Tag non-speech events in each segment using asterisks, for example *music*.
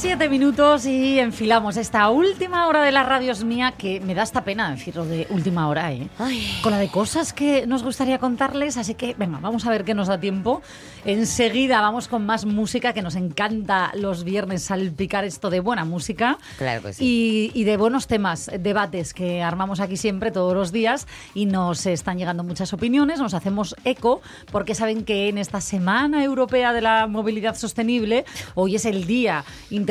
Siete minutos y enfilamos esta última hora de la radios mía que me da esta pena decirlo de última hora, ¿eh? Con la de cosas que nos gustaría contarles, así que venga, vamos a ver qué nos da tiempo. Enseguida vamos con más música que nos encanta los viernes salpicar esto de buena música. Claro que sí. Y, y de buenos temas, debates que armamos aquí siempre todos los días y nos están llegando muchas opiniones, nos hacemos eco porque saben que en esta Semana Europea de la Movilidad Sostenible, hoy es el Día Internacional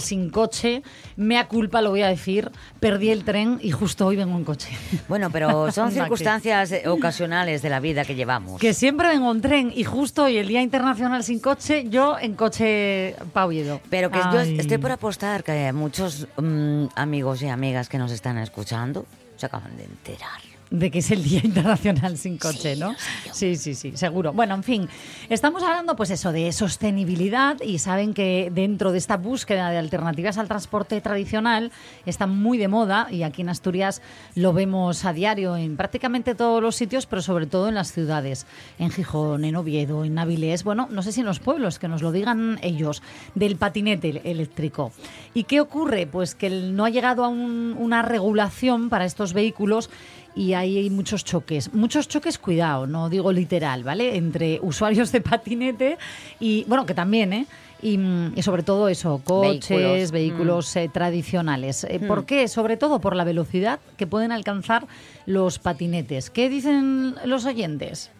sin coche, mea culpa lo voy a decir, perdí el tren y justo hoy vengo en coche. Bueno, pero *laughs* son circunstancias eh, ocasionales de la vida que llevamos. Que siempre vengo en tren y justo hoy el Día Internacional sin coche, yo en coche pa' Oviedo. Pero que yo estoy por apostar que muchos mm, amigos y amigas que nos están escuchando se acaban de enterar. De que es el Día Internacional sin coche, ¿no? Sí, sí, sí, seguro. Bueno, en fin, estamos hablando pues eso de sostenibilidad y saben que dentro de esta búsqueda de alternativas al transporte tradicional está muy de moda y aquí en Asturias lo vemos a diario en prácticamente todos los sitios, pero sobre todo en las ciudades, en Gijón, en Oviedo, en Avilés, bueno, no sé si en los pueblos, que nos lo digan ellos, del patinete eléctrico. ¿Y qué ocurre? Pues que no ha llegado a un- una regulación para estos vehículos y ahí hay muchos choques. Muchos choques, cuidado, no digo literal, ¿vale? Entre usuarios de patinete y, bueno, que también, ¿eh? Y, mm, y sobre todo eso, coches, Vehículos. vehículos, eh, tradicionales. Eh, ¿Por qué? Sobre todo por la velocidad que pueden alcanzar los patinetes. ¿Qué dicen los oyentes?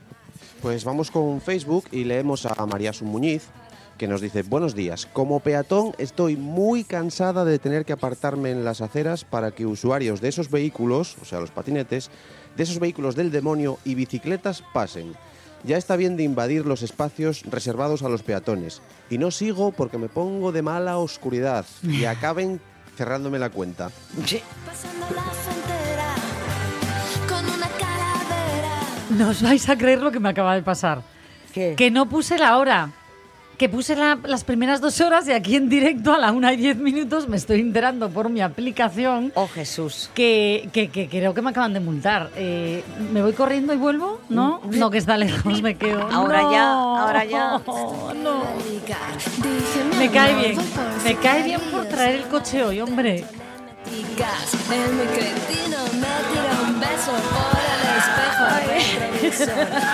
Pues vamos con Facebook y leemos a María Sun Muñiz, que nos dice, buenos días, como peatón estoy muy cansada de tener que apartarme en las aceras para que usuarios de esos vehículos, o sea, los patinetes, de esos vehículos del demonio y bicicletas pasen. Ya está bien de invadir los espacios reservados a los peatones. Y no sigo porque me pongo de mala oscuridad y *laughs* acaben cerrándome la cuenta. Pasando la frontera con una calavera. No os vais a creer lo que me acaba de pasar. ¿Qué? Que no puse la hora. Que puse la- las primeras dos horas y aquí en directo a la una y diez minutos me estoy enterando por mi aplicación Oh, Jesús. que, que- que creo que me acaban de multar. Eh, ¿Me voy corriendo y vuelvo? ¿No? No, que está lejos, me quedo. Ahora No, ya, ahora ya. *laughs* No. Dije, Me cae bien. Me cae bien por traer el coche hoy, hombre. Digas, el mi cretino me tira un beso por el espejo retrovisor.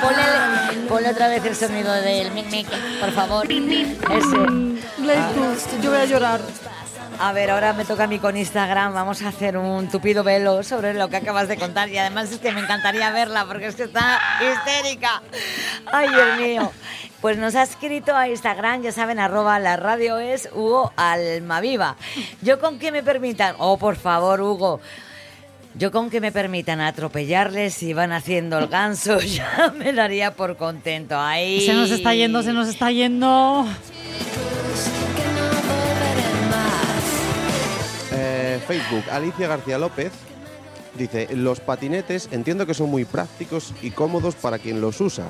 Ponle, ponle otra vez el sonido del mic mic, por favor. Ese. Yo voy a llorar. A ver, ahora me toca a mí con Instagram. Vamos a hacer un tupido velo sobre lo que acabas de contar. Y además es que me encantaría verla porque es que está histérica. Ay, Dios mío. Pues nos ha escrito a Instagram, ya saben, arroba la radio es Hugo Almaviva. Yo con que me permitan, oh, por favor, Hugo. Yo con que me permitan atropellarles si van haciendo el ganso, *laughs* ya me daría por contento. Ay. Se nos está yendo, se nos está yendo. Eh, Facebook, Alicia García López dice, los patinetes entiendo que son muy prácticos y cómodos para quien los usa.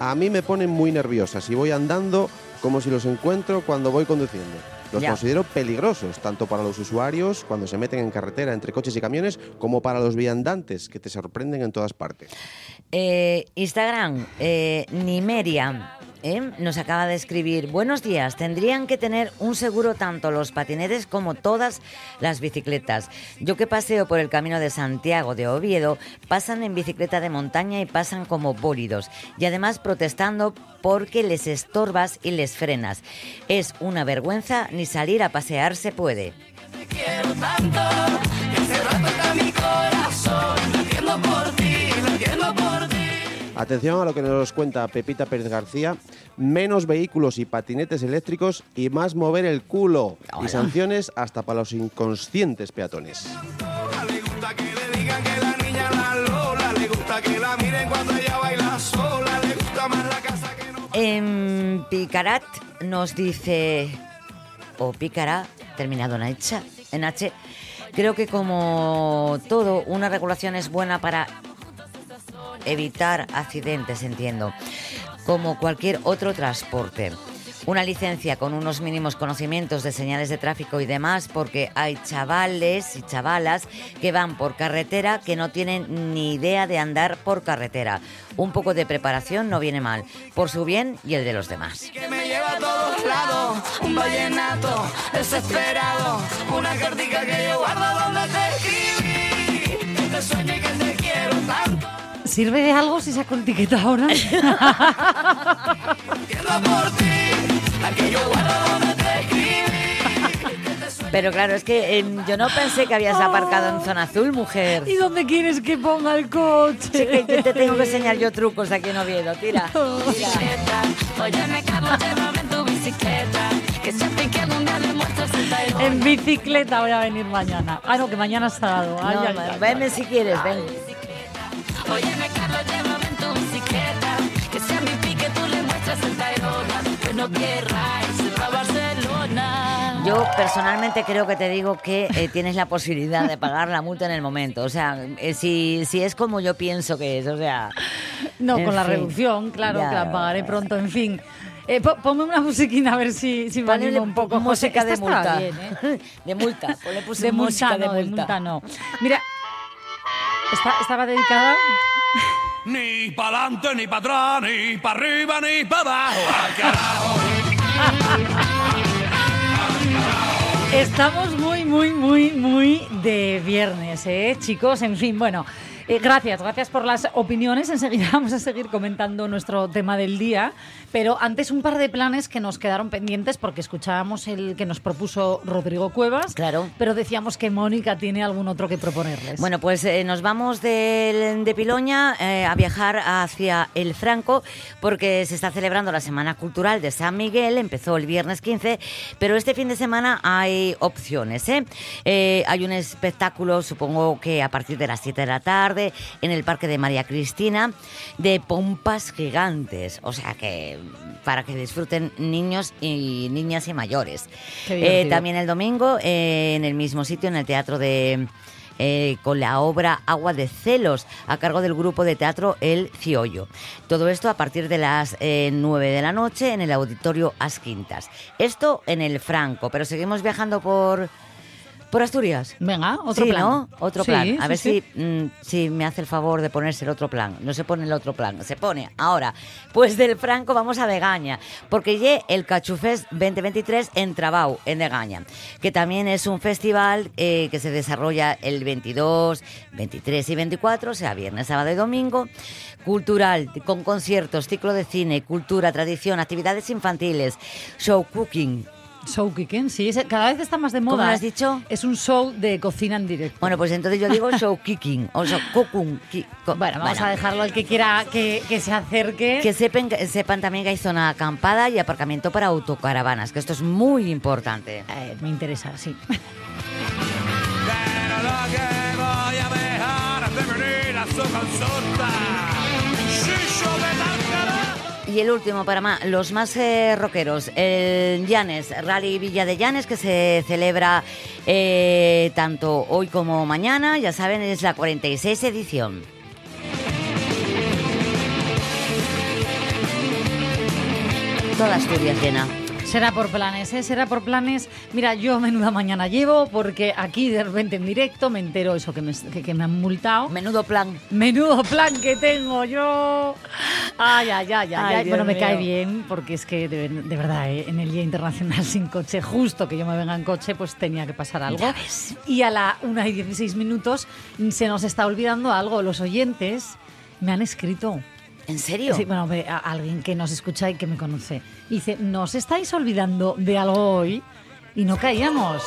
A mí me ponen muy nerviosas y voy andando como si los encuentro cuando voy conduciendo. Los Ya. considero peligrosos, tanto para los usuarios cuando se meten en carretera entre coches y camiones, como para los viandantes que te sorprenden en todas partes. Eh, Instagram, eh, Nimeria. ¿Eh? Nos acaba de escribir, buenos días, tendrían que tener un seguro tanto los patinetes como todas las bicicletas. Yo que paseo por el camino de Santiago de Oviedo, pasan en bicicleta de montaña y pasan como bólidos. Y además protestando porque les estorbas y les frenas. Es una vergüenza, ni salir a pasear se puede. quiero tanto. Mi corazón por ti. Atención a lo que nos cuenta Pepita Pérez García. Menos vehículos y patinetes eléctricos y más mover el culo. Y sanciones hasta para los inconscientes peatones. Le gusta que le digan que la niña la Lola. Le gusta que la miren cuando ella baila sola. Le gusta más la casa que no. En Picarat nos dice, o Picará, terminado en H, en H, creo que como todo, una regulación es buena para evitar accidentes, entiendo, como cualquier otro transporte. Una licencia con unos mínimos conocimientos de señales de tráfico y demás, porque hay chavales y chavalas que van por carretera que no tienen ni idea de andar por carretera. Un poco de preparación no viene mal, por su bien y el de los demás. Que me lleva a todos lados. Un vallenato desesperado. Una cartica que yo guardo donde te escribí. Que te sueño y que te quiero tanto. ¿Sirve de algo si saco el ticket ahora? *laughs* Pero claro, es que em, yo no pensé que habías aparcado en zona azul, mujer. ¿Y dónde quieres que ponga el coche? Sí, que yo te tengo que enseñar yo trucos aquí en Oviedo. Tira, llévame *laughs* en bicicleta. Un voy a venir mañana. Ah, no, que mañana es sábado. Ay, No, ay, ay, si quieres, ven. Barcelona. Yo personalmente creo que te digo que eh, tienes la posibilidad de pagar la multa en el momento. O sea, eh, si, si es como yo pienso que es, o sea... No, con la reducción, claro, Ya. que la pagaré pronto, en fin. Eh, po- ponme una musiquina a ver si, si me animo un poco. música José. de multa. bien, ¿eh? *laughs* De multa. Ponle puse De música multa, no, de de multa. multa no. Mira, esta- estaba dedicada... Ni pa'lante, ni para atrás, ni para arriba, ni para abajo. Estamos muy, muy, muy, muy de viernes, ¿eh, chicos? En fin, bueno, eh, gracias, gracias por las opiniones. Enseguida *laughs* vamos a seguir comentando nuestro tema del día. Pero antes un par de planes que nos quedaron pendientes porque escuchábamos el que nos propuso Rodrigo Cuevas. Claro. Pero decíamos que Mónica tiene algún otro que proponerles. Bueno, pues eh, nos vamos del- de, Piloña eh, a viajar hacia el Franco porque se está celebrando la Semana Cultural de San Miguel, empezó el viernes 15, pero este fin de semana hay opciones. ¿eh? Eh, hay un espectáculo, supongo que a partir de las 7 de la tarde, en el Parque de María Cristina, de pompas gigantes, o sea que para que disfruten niños y niñas y mayores. Eh, también el domingo, eh, en el mismo sitio, en el Teatro de... eh, con la obra Agua de Celos, a cargo del grupo de teatro El Ciollo. Todo esto a partir de las eh, 9 de la noche en el Auditorio As Quintas. Esto en el Franco, pero seguimos viajando por, por Asturias. Venga, otro sí, plan. ¿no? Otro Sí, plan. A sí, ver. Si, mm, si me hace el favor de ponerse el otro plan. No se pone el otro plan, se pone ahora. Pues del Franco vamos a Degaña, porque lle el Cachufest 2023 en Trabau, en Degaña, que también es un festival eh, que se desarrolla el 22, 23 y 24, o sea, viernes, sábado y domingo. Cultural, con conciertos, ciclo de cine, cultura, tradición, actividades infantiles, show cooking, Show Kicking, sí, ese- cada vez está más de ¿Cómo moda. lo has dicho? Es un show de cocina en directo. Bueno, pues entonces yo digo show kicking, o show cooking. ki- co- Bueno, vamos a dejarlo al que quiera que, que se acerque. Que sepan, sepan también que hay zona acampada y aparcamiento para autocaravanas, que esto es muy importante. Eh, me interesa, sí. Pero lo que voy a dejar es de venir a su consulta. Y el último para los más eh, rockeros, el Llanes, Rally Villa de Llanes, que se celebra eh, tanto hoy como mañana, ya saben, es la 46 edición. Toda Asturias llena. Será por planes, ¿eh? Será por planes. Mira, yo menuda mañana llevo porque aquí de repente en directo me entero eso que me, que, que me han multado. Menudo plan. Menudo plan que tengo yo. Ay, ay, ay, ay. Ay. Dios Bueno, me mío. cae bien porque es que de, de verdad, ¿eh? en el Día Internacional sin coche, justo que yo me venga en coche, pues tenía que pasar algo. Y a la 1 y 16 minutos se nos está olvidando algo. Los oyentes me han escrito. ¿En serio? Sí, bueno, a- alguien que nos escucha y que me conoce. Dice, ¿nos estáis olvidando de algo hoy? Y no caíamos.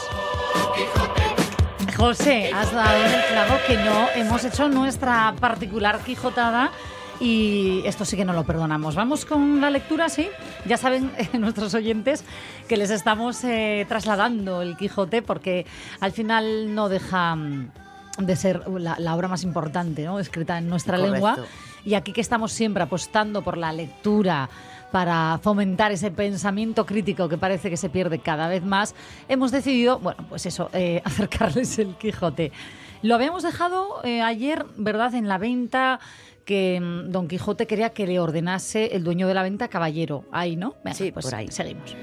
Quijote José, has dado en el clavo que no hemos hecho nuestra particular quijotada y esto sí que no lo perdonamos. Vamos con la lectura, sí. Ya saben eh, *laughs* nuestros oyentes que les estamos eh, trasladando el Quijote porque al final no deja mm, de ser la, la obra más importante, ¿no? escrita en nuestra Correcto. lengua. Y aquí que estamos siempre apostando por la lectura para fomentar ese pensamiento crítico que parece que se pierde cada vez más, hemos decidido, bueno, pues eso, eh, *laughs* acercarles el Quijote. Lo habíamos dejado eh, ayer, ¿verdad?, en la venta que mm, Don Quijote quería que le ordenase el dueño de la venta caballero. Ahí, ¿no? Venga, Sí, pues por ahí. Seguimos.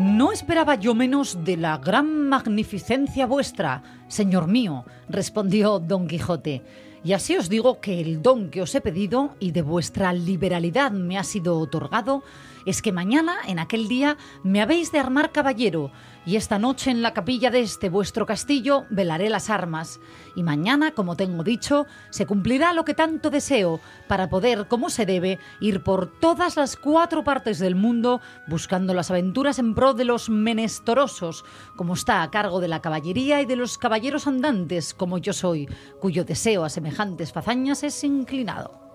No esperaba yo menos de la gran magnificencia vuestra, señor mío, respondió don Quijote. Y así os digo que el don que os he pedido y de vuestra liberalidad me ha sido otorgado es que mañana, en aquel día, me habéis de armar caballero, y esta noche en la capilla de este vuestro castillo velaré las armas, y mañana, como tengo dicho, se cumplirá lo que tanto deseo, para poder, como se debe, ir por todas las cuatro partes del mundo buscando las aventuras en pro de los menestorosos, como está a cargo de la caballería y de los caballeros andantes, como yo soy, cuyo deseo a semejantes fazañas es inclinado.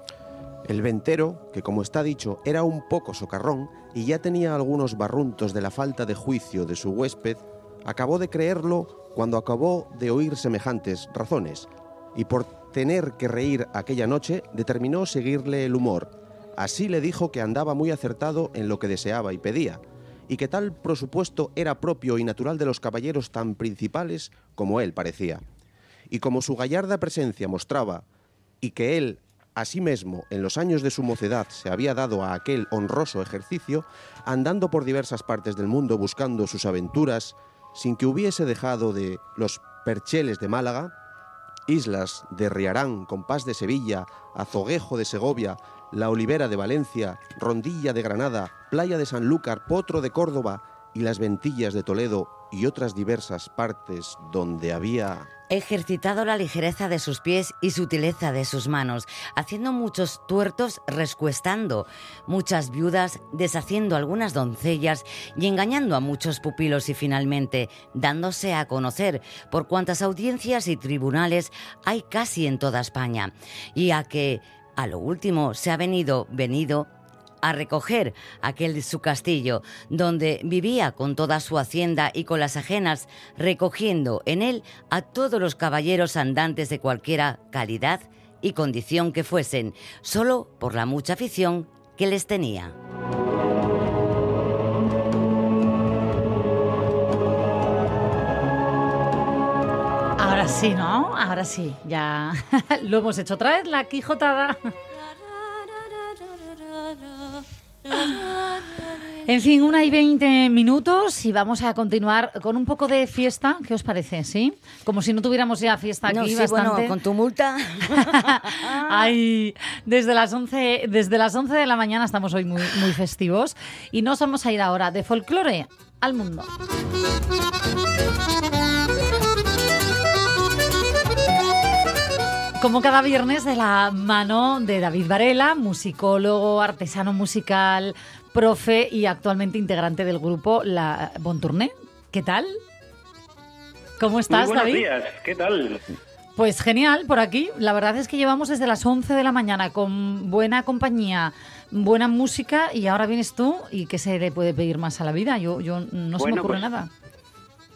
El ventero, que como está dicho era un poco socarrón y ya tenía algunos barruntos de la falta de juicio de su huésped, acabó de creerlo cuando acabó de oír semejantes razones, y por tener que reír aquella noche determinó seguirle el humor. Así le dijo que andaba muy acertado en lo que deseaba y pedía, y que tal presupuesto era propio y natural de los caballeros tan principales como él parecía. Y como su gallarda presencia mostraba, y que él Asimismo, en los años de su mocedad se había dado a aquel honroso ejercicio, andando por diversas partes del mundo buscando sus aventuras, sin que hubiese dejado de los percheles de Málaga, islas de Riarán, Compás de Sevilla, Azoguejo de Segovia, La Olivera de Valencia, Rondilla de Granada, Playa de Sanlúcar, Potro de Córdoba y las Ventillas de Toledo y otras diversas partes donde había ejercitado la ligereza de sus pies y sutileza de sus manos, haciendo muchos tuertos rescuestando, muchas viudas deshaciendo algunas doncellas y engañando a muchos pupilos y finalmente dándose a conocer por cuantas audiencias y tribunales hay casi en toda España, y a que a lo último se ha venido, venido a recoger aquel su castillo, donde vivía con toda su hacienda y con las ajenas, recogiendo en él a todos los caballeros andantes de cualquiera calidad y condición que fuesen, solo por la mucha afición que les tenía. Ahora sí, ¿no? Ahora sí, ya *laughs* lo hemos hecho otra vez, la Quijotada. En fin, una y veinte minutos y vamos a continuar con un poco de fiesta. ¿Qué os parece? ¿Sí? Como si no tuviéramos ya fiesta aquí No, sí, bastante. bueno, con tu multa. *laughs* Ay, desde las 11, desde las 11 de la mañana estamos hoy muy, muy festivos y nos vamos a ir ahora de folclore al mundo. Como cada viernes de la mano de David Varela, musicólogo, artesano musical, profe y actualmente integrante del grupo La Bon Tourné. ¿Qué tal? ¿Cómo estás, Muy buenos David? días, ¿qué tal? Pues genial, por aquí. La verdad es que llevamos desde las 11 de la mañana con buena compañía, buena música y ahora vienes tú y ¿qué se le puede pedir más a la vida? Yo, yo no se me ocurre pues, nada.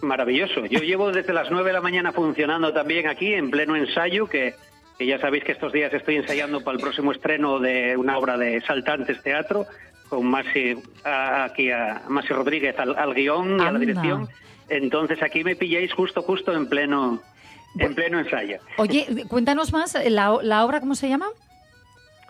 Maravilloso. Yo llevo desde las 9 de la mañana funcionando también aquí en pleno ensayo, que, que ya sabéis que estos días estoy ensayando para el próximo estreno de una obra de Saltantes Teatro, con Masi, a- aquí a Masi Rodríguez al, al guion y a la dirección. Entonces aquí me pilláis justo, justo en pleno, en pleno ensayo. Oye, cuéntanos más, la, la obra cómo se llama?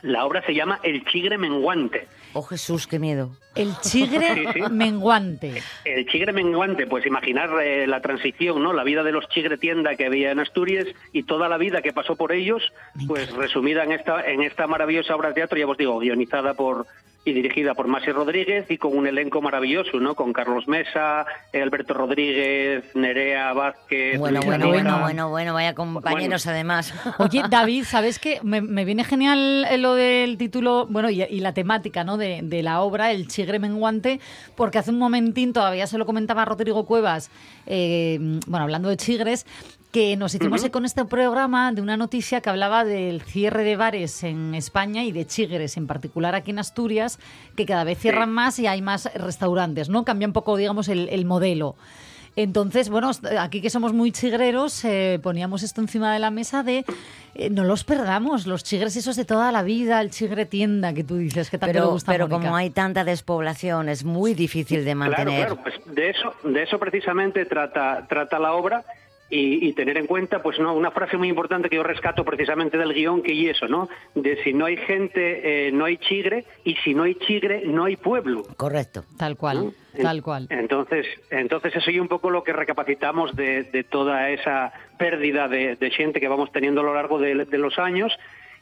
La obra se llama El Chigre Menguante. Oh Jesús, qué miedo. El chigre *laughs* Sí, sí. menguante. El chigre menguante, pues imaginar eh, la transición, ¿no? La vida de los chigre tienda que había en Asturias y toda la vida que pasó por ellos, pues resumida en esta en esta maravillosa obra de teatro, ya os digo, guionizada por y dirigida por Masi Rodríguez y con un elenco maravilloso, ¿no? Con Carlos Mesa, Alberto Rodríguez, Nerea Vázquez. Bueno, bueno, bueno, bueno, bueno, vaya compañeros además. *laughs* Oye, David, ¿sabes qué? Me, me viene genial eh, lo del título, bueno, y, y la temática, ¿no? De, de la obra, El chigre menguante, porque hace un momentín todavía se lo comentaba Rodrigo Cuevas, eh, bueno, hablando de chigres, que nos hicimos con este programa de una noticia que hablaba del cierre de bares en España y de chigres, en particular aquí en Asturias, que cada vez cierran más y hay más restaurantes, ¿no? Cambia un poco, digamos, el, el modelo. Entonces, bueno, aquí que somos muy chigreros, eh, poníamos esto encima de la mesa de eh, no los perdamos, los chigres esos de toda la vida, el chigre tienda que tú dices que tanto le Pero, gusta a pero Mónica. como hay tanta despoblación, es muy difícil de mantener. Claro, claro, pues de eso, de eso precisamente trata, trata la obra y, y tener en cuenta, pues no, una frase muy importante que yo rescato precisamente del guion, que y eso, ¿no? De si no hay gente, eh, no hay chigre, y si no hay chigre, no hay pueblo. Correcto. Tal cual, tal cual. Entonces, entonces eso es un poco lo que recapacitamos de, de toda esa pérdida de, de gente que vamos teniendo a lo largo de, de los años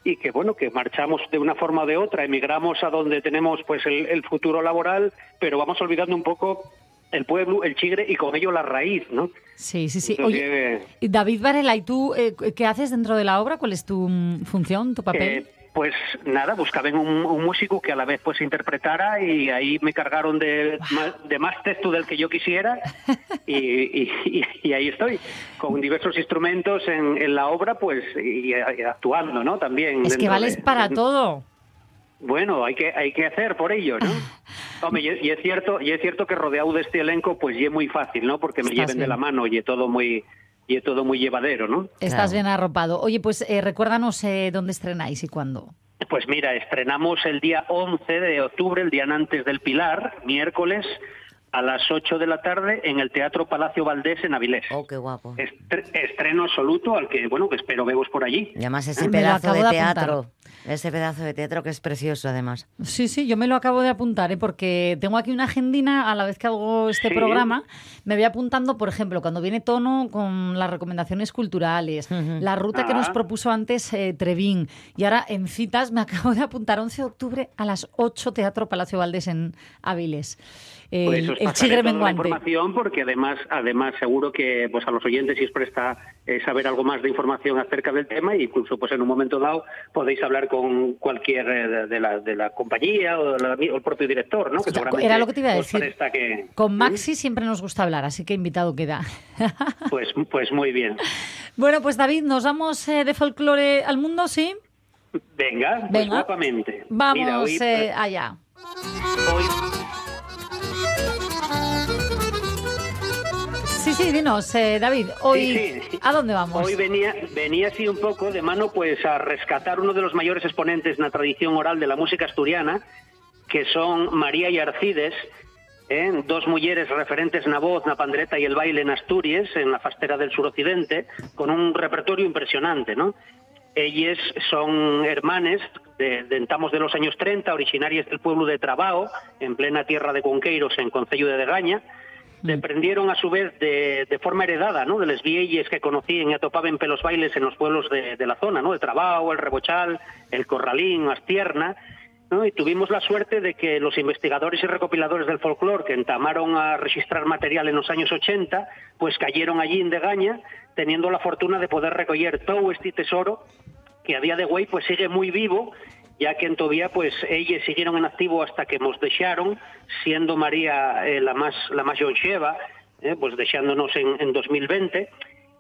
y que bueno que marchamos de una forma o de otra, emigramos a donde tenemos pues el, el futuro laboral, pero vamos olvidando un poco el pueblo, el chigre y con ello la raíz, ¿no? Sí, sí, sí. Entonces, Oye, eh, David Varela, ¿y tú eh, qué haces dentro de la obra? ¿Cuál es tu mm, función, tu papel? Eh, pues nada, buscaban un, un músico que a la vez pues interpretara y ahí me cargaron de, más, de más texto del que yo quisiera *laughs* y, y- y- y ahí estoy, con diversos instrumentos en, en la obra pues y, actuando, ¿no? También. es que vales de- para todo. Bueno, hay que hay que hacer por ello, ¿no? *laughs* Hombre, y, y es cierto, y es cierto que rodeado de este elenco pues y es muy fácil, ¿no? Porque me Estás lleven de la mano y es todo muy y es todo muy llevadero, ¿no? Estás Claro. bien arropado. Oye, pues eh, recuérdanos eh, dónde estrenáis y cuándo. Pues mira, estrenamos el día 11 de octubre, el día antes del Pilar, miércoles, a las 8 de la tarde en el Teatro Palacio Valdés en Avilés. Oh, qué guapo. Estre- estreno absoluto al que, bueno, que espero veros por allí. Y además ese pedazo de teatro, ese pedazo de teatro que es precioso además. Sí, sí, yo me lo acabo de apuntar, ¿eh? porque tengo aquí una agendina a la vez que hago este Sí. programa. Me voy apuntando, por ejemplo, cuando viene Tono con las recomendaciones culturales, la ruta que nos Ah. propuso antes eh, Trevín. Y ahora en citas me *laughs* acabo de apuntar 11 de octubre a las 8 Teatro Palacio Valdés en Áviles. El, Pues el chigre toda la menguante. información porque además, además seguro que pues a los oyentes si os presta eh, saber algo más de información acerca del tema e incluso pues en un momento dado podéis hablar con cualquier eh, de, la, de la compañía o, de la- o el propio director, ¿no? Que Ya, seguramente era lo que te iba a decir. que- Con ¿Mm? Maxi siempre nos gusta hablar, así que invitado queda. *laughs* Pues, pues muy bien. bueno, pues David, nos vamos eh, de folclore al mundo, ¿sí? Venga, pues Venga. guapamente. Vamos Mira, hoy, eh, allá. hoy- Sí, dinos, eh, David, hoy, Sí, sí. ¿a dónde vamos? Hoy venía, venía así un poco de mano pues a rescatar uno de los mayores exponentes en la tradición oral de la música asturiana, que son María y Arcides, ¿eh? dos mujeres referentes na voz, na pandreta y el baile en Asturias, en la fastera del suroccidente, con un repertorio impresionante, ¿no? Ellas son hermanes de, de entamos de los años 30, originarias del pueblo de Trabao, en plena tierra de Conqueiros, en Concello de Degaña, Deprendieron a su vez de, de forma heredada, ¿no? De las vielles que conocían y atopaban pelos bailes en los pueblos de, de la zona, ¿no? El Trabao, el Rebochal, el Corralín, Astierna, ¿no? Y tuvimos la suerte de que los investigadores y recopiladores del folclore que entamaron a registrar material en los años 80, pues cayeron allí en Degaña, teniendo la fortuna de poder recoger todo este tesoro que a día de hoy pues sigue muy vivo, ya que en todavía pues ellas siguieron en activo hasta que nos dejaron, siendo María eh, la más la más longeva, eh, pues dejándonos en, en 2020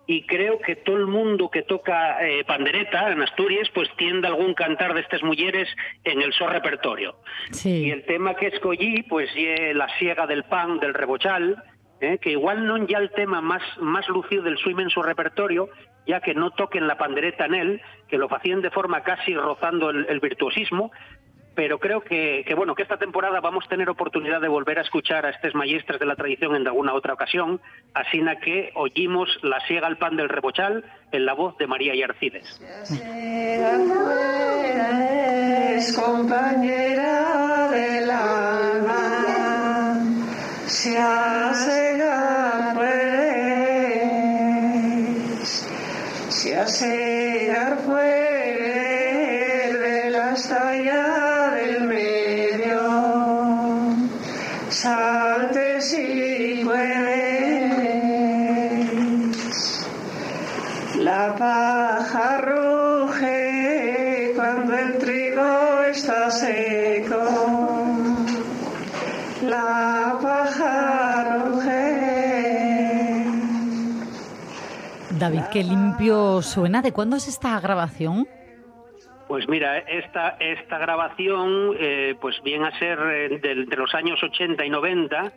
y creo que todo el mundo que toca eh, pandereta en Asturias pues tiende algún cantar de estas mujeres en el so repertorio. Sí. Y el tema que escogí, pues, es la siega del pan, del rebochal, eh, que igual no ya el tema más, más lucido del su inmenso repertorio, ya que no toquen la pandereta en él, que lo hacían de forma casi rozando el, virtuosismo, pero creo que, bueno que esta temporada vamos a tener oportunidad de volver a escuchar a estos maestros de la tradición en alguna otra ocasión, así na que oímos la siega al pan del rebochal en la voz de María y Arcides. es compañera del alma, se hace dar de la estalla del medio, saltes y mueves la paja roja. David, qué limpio suena. ¿De cuándo es esta grabación? Pues mira, esta, esta grabación eh, pues viene a ser eh, de, de los años 80 y 90,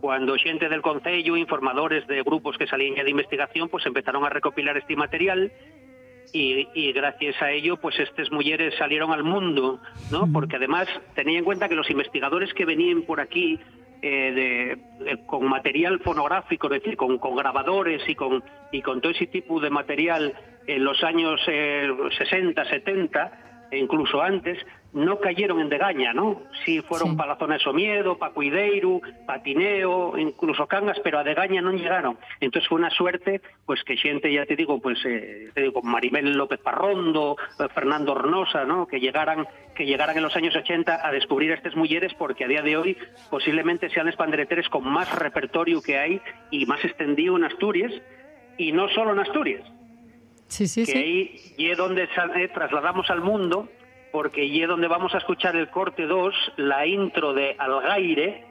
cuando xente del Concello, informadores de grupos que salían ya de investigación, pues empezaron a recopilar este material y, y gracias a ello, pues estas mujeres salieron al mundo, ¿no? Porque además tenía en cuenta que los investigadores que venían por aquí eh, de, con material fonográfico, es decir, con, con grabadores y con, y con todo ese tipo de material en los años eh, 60, 70, e incluso antes, no cayeron en degaña, ¿no? Sí fueron Sí. para la zona de Somiedo, para Cuideiro, para Tineo, incluso Cangas, pero a degaña no llegaron. Entonces fue una suerte, pues que xente, ya te digo, pues eh, te digo, Maribel López Parrondo, eh, Fernando Hornosa, ¿no? Que llegaran que llegaran en los años 80 a descubrir a estas mujeres porque a día de hoy posiblemente sean los pandereteres con más repertorio que hay y más extendido en Asturias y no solo en Asturias Sí, sí, que sí. ahí y es donde eh, trasladamos al mundo, porque y es donde vamos a escuchar el corte 2, la intro de Algaire,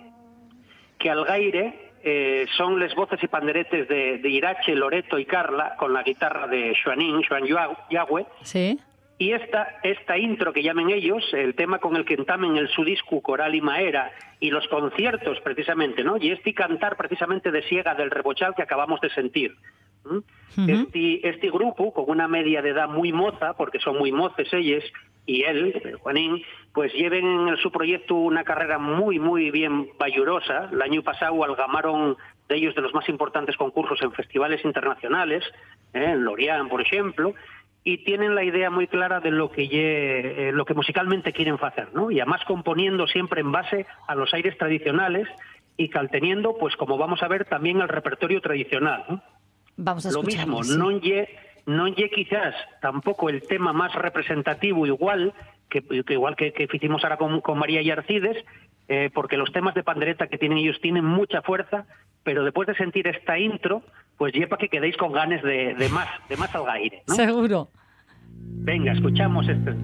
que Algaire eh, son las voces y panderetes de, de Irache, Loreto y Carla, con la guitarra de Joanín, Joan Yagüe, Sí. y esta, esta intro que llamen ellos, el tema con el que entamen el su disco Coral y Maera y los conciertos precisamente, ¿no? Y este cantar precisamente de Siega del Rebochal que acabamos de sentir. este, este grupo, con una media de edad muy moza, porque son muy moces ellos, y él, eh, Juanín, pues lleven en su proyecto una carrera muy, muy bien bayurosa. El año pasado algamaron de ellos de los más importantes concursos en festivales internacionales, ¿eh? en Lorient, por ejemplo, y tienen la idea muy clara de lo que lle- eh, lo que musicalmente quieren hacer, ¿no? Y además componiendo siempre en base a los aires tradicionales y calteniendo, pues como vamos a ver, también el repertorio tradicional, ¿no? Vamos a Lo mismo, sí. non lle, non lle quizás tampoco el tema más representativo igual que, que igual que, que hicimos ahora con, con María y Arcides, eh, porque los temas de pandereta que tienen ellos tienen mucha fuerza, pero después de sentir esta intro, pues lleva que quedéis con ganas de, de más, de más algaire, ¿no? Seguro. Venga, escuchamos este.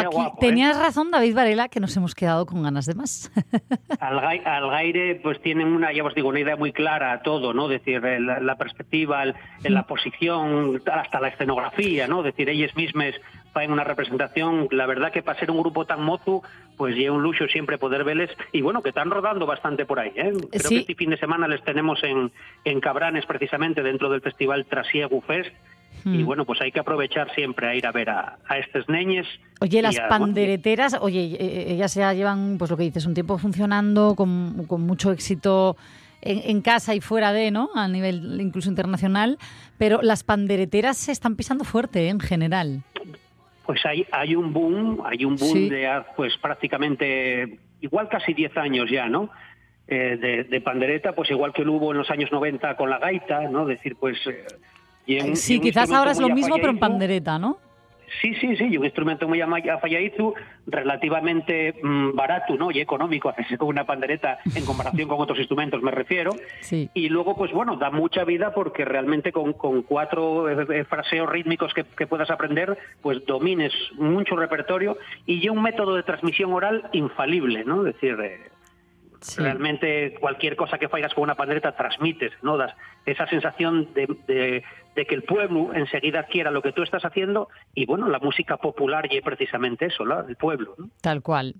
Aquí, guapo, ¿eh? tenías razón, David Varela, que nos hemos quedado con ganas de más. *laughs* Algai- Algaire, pues tienen una, ya os digo, una idea muy clara a todo, ¿no? Es decir, eh, la, la perspectiva, el- la posición, hasta la escenografía, ¿no? Es decir, ellas mismas en una representación, la verdad que para ser un grupo tan mozo, pues lleva un lujo siempre poder verles, y bueno, que están rodando bastante por ahí, ¿eh? Creo Sí. que este fin de semana les tenemos en, en Cabranes, precisamente, dentro del festival Trasiegu Fest, y Hmm. bueno, pues hay que aprovechar siempre a ir a ver a, a estos neñes. Oye, las a- bueno, pandereteras, oye, eh, ellas ya llevan, pues lo que dices, un tiempo funcionando con, con mucho éxito en, en casa y fuera de, ¿no? A nivel incluso internacional, pero las pandereteras se están pisando fuerte ¿eh? en general. Pues hay, hay un boom, hay un boom Sí. de ah, pues prácticamente igual casi 10 años ya, ¿no? Eh, de, de pandereta, pues igual que lo hubo en los años 90 con la gaita, ¿no? Es decir, pues eh, Y y Sí, quizás ahora es lo mismo, pero en pandereta, ¿no? Sí, sí, sí, y un instrumento muy afalladizo, relativamente mm, barato ¿no? y económico, *laughs* hacerse con una pandereta en comparación con otros instrumentos, me refiero. Sí. Y luego, pues bueno, da mucha vida porque realmente con, con cuatro eh, eh, fraseos rítmicos que, que puedas aprender, pues domines mucho repertorio y ya un método de transmisión oral infalible, ¿no? Es decir, eh, Sí. realmente cualquier cosa que fallas con una pandereta transmites, ¿no? Das esa sensación de, de- de que el pueblo enseguida adquiera lo que tú estás haciendo y bueno, la música popular y es precisamente eso, ¿no? el pueblo. ¿no? Tal cual.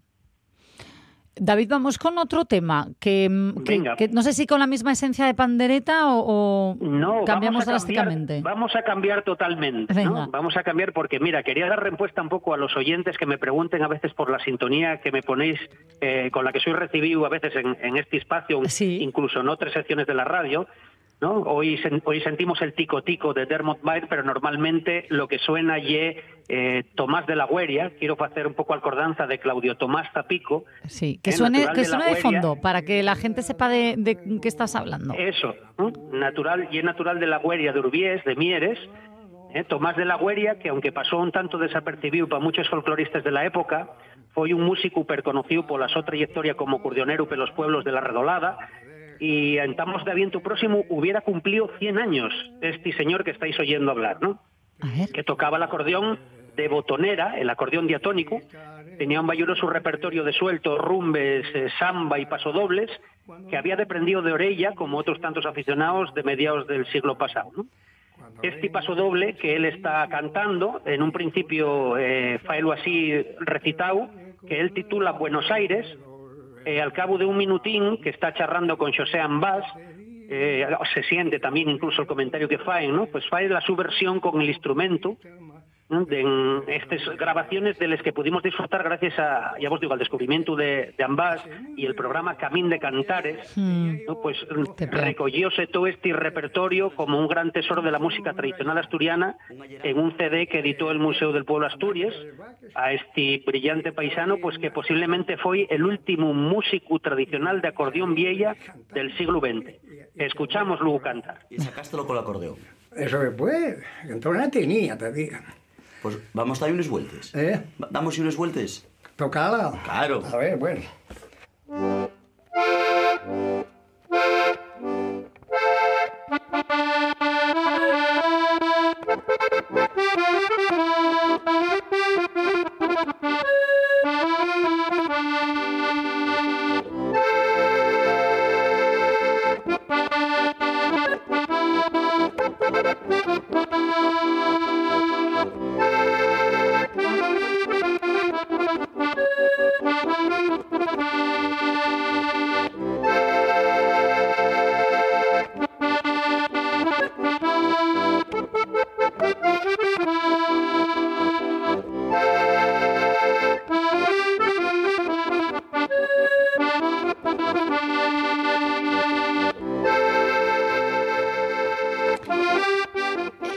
David, vamos con otro tema, que, mm, que- no sé si con la misma esencia de pandereta o, o No, cambiamos vamos drásticamente. Cambiar, vamos a cambiar totalmente. ¿no? Venga. Vamos a cambiar porque, mira, quería dar respuesta un poco a los oyentes que me pregunten a veces por la sintonía que me ponéis, eh, con la que soy recibido a veces en, en este espacio, Sí. incluso en otras secciones de la radio. ¿No? Hoy, hoy sentimos el tico tico de Dermot Baird, pero normalmente lo que suena ye eh, Tomás de la Gueria. Quiero hacer un poco acordanza de Claudio Tomás Zapico. Sí, que eh, suene, que de suene de fondo, para que la gente sepa de, de qué estás hablando. Eso, ¿no? natural y es natural de la Gueria de Urbiés, de Mieres. ¿eh? Tomás de la Gueria, que aunque pasó un tanto desapercibido para muchos folcloristas de la época, fue un músico superconocido por la súa trayectoria como cordionero pelos pueblos de la Redolada, y en Tamos de Aviento Próximo hubiera cumplido 100 años este señor que estáis oyendo hablar, ¿no? Que tocaba el acordeón de botonera, el acordeón diatónico, tenía un valioso repertorio de sueltos, rumbes, eh, samba y pasodobles, que había deprendido de orella, como otros tantos aficionados de mediados del siglo pasado. ¿no? Este pasodoble que él está cantando, en un principio eh, faelo así recitado, que él titula Buenos Aires, eh, al cabo de un minutín que está charrando con José Ambás, eh, se siente también incluso el comentario que faen, ¿no? Pues faen la subversión con el instrumento en estas grabaciones de las que pudimos disfrutar gracias a, ya vos digo, al descubrimiento de, de Ambás y el programa Camín de Cantares, Mm, ¿no? pues pega. recogióse todo este repertorio como un gran tesoro de la música tradicional asturiana en un CD que editó el Museo del Pueblo Asturias a este brillante paisano pues que posiblemente fue el último músico tradicional de acordeón vieja del siglo XX. Escuchamos luego cantar. Y sacástelo con el acordeón. Eso después, entonces no tenía, te digo. Pues vamos a dar unas vueltas. ¿Eh? Damos unas vueltas. Tocala. Claro. A ver, bueno.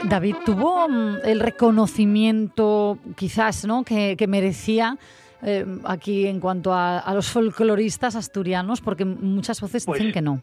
David tuvo mm, el reconocimiento, quizás, ¿no? que, que merecía eh, aquí en cuanto a, a los folcloristas asturianos, porque muchas voces Pues, dicen que no.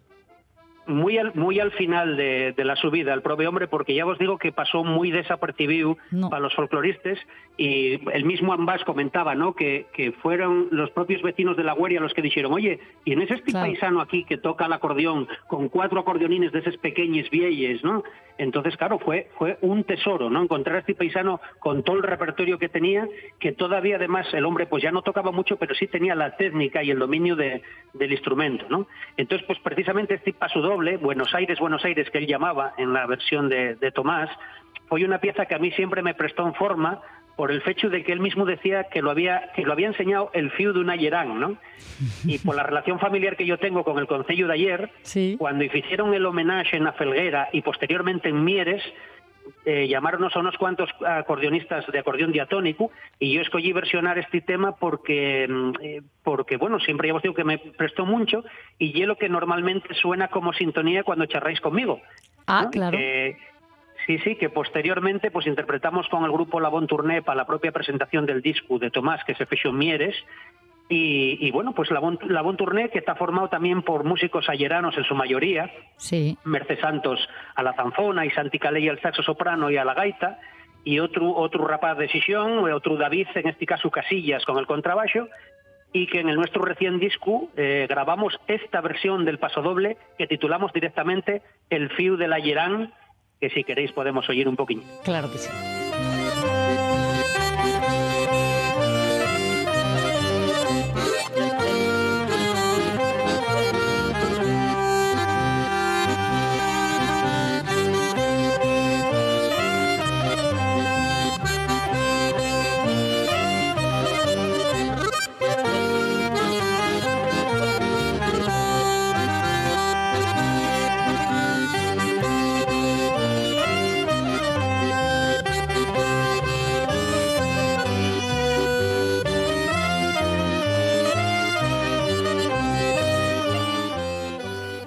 Muy al, muy al final de, de la subida, el propio hombre, porque ya os digo que pasó muy desapercibido No. para los folcloristas y el mismo Ambas comentaba, ¿no? Que, que fueron los propios vecinos de la Gueria los que dijeron, oye, ¿y en ese este Claro. paisano aquí que toca el acordeón con cuatro acordeonines de esos pequeños vieyes, ¿no? Entonces, claro, fue, fue un tesoro, ¿no? Encontrar a este paisano con todo el repertorio que tenía, que todavía además el hombre pues ya no tocaba mucho, pero sí tenía la técnica y el dominio de- del instrumento, ¿no? Entonces, pues precisamente este paso doble, Buenos Aires, Buenos Aires, que él llamaba en la versión de, de Tomás, fue una pieza que a mí siempre me prestó en forma por el hecho de que él mismo decía que lo había que lo había enseñado el fiu de un ayerán, ¿no? *laughs* Y por la relación familiar que yo tengo con el Concello de ayer, Sí. cuando hicieron el homenaje en la Felguera y posteriormente en Mieres, eh, llamaronos a unos cuantos acordeonistas de acordeón diatónico y yo escogí versionar este tema porque, mm, eh, porque bueno, siempre ya os digo que me prestó mucho y es lo que normalmente suena como sintonía cuando charráis conmigo. Ah, ¿no? claro. Sí, sí, que posteriormente pues interpretamos con el grupo La Bon Tourné para la propia presentación del disco de Tomás que se fechó en Mieres Y, y bueno, pues la Bon, la Bon Tourné, que está formado también por músicos ayeranos en su mayoría, Sí. Merce Santos a la zanfona y Santi Calella al saxo soprano y a la gaita, y otro, otro rapaz de Sisión, otro David, en este caso Casillas, con el contrabaixo, y que en el nuestro recién disco eh, grabamos esta versión del paso doble que titulamos directamente El Fiu de la Yerán, que si queréis podemos oír un poquillo. Claro que sí.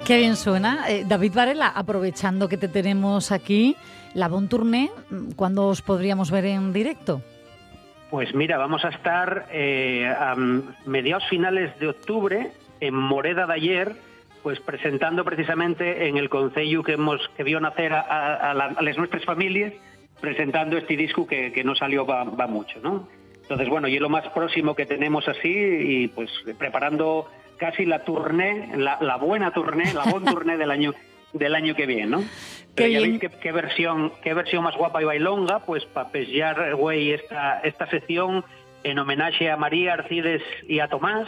Qué bien suena. Eh, David Varela, aprovechando que te tenemos aquí, la Bon Tourné, mm, ¿cuándo os podríamos ver en directo? Pues mira, vamos a estar eh, a mediados finales de octubre en Moreda de ayer, pues presentando precisamente en el Concello que hemos que vio nacer a, a, a, la- a las nuestras familias, presentando este disco que, que no salió va, va mucho, ¿no? Entonces, bueno, y es lo más próximo que tenemos así y pues preparando casi la tourné, la, la buena tourné, la bon *laughs* tourné del año del año que viene, ¿no? Pero Qué ya veis qué, qué versión qué versión más guapa y bailonga, pues para pesar, güey, esta, esta sección en homenaje a María Arcides y a Tomás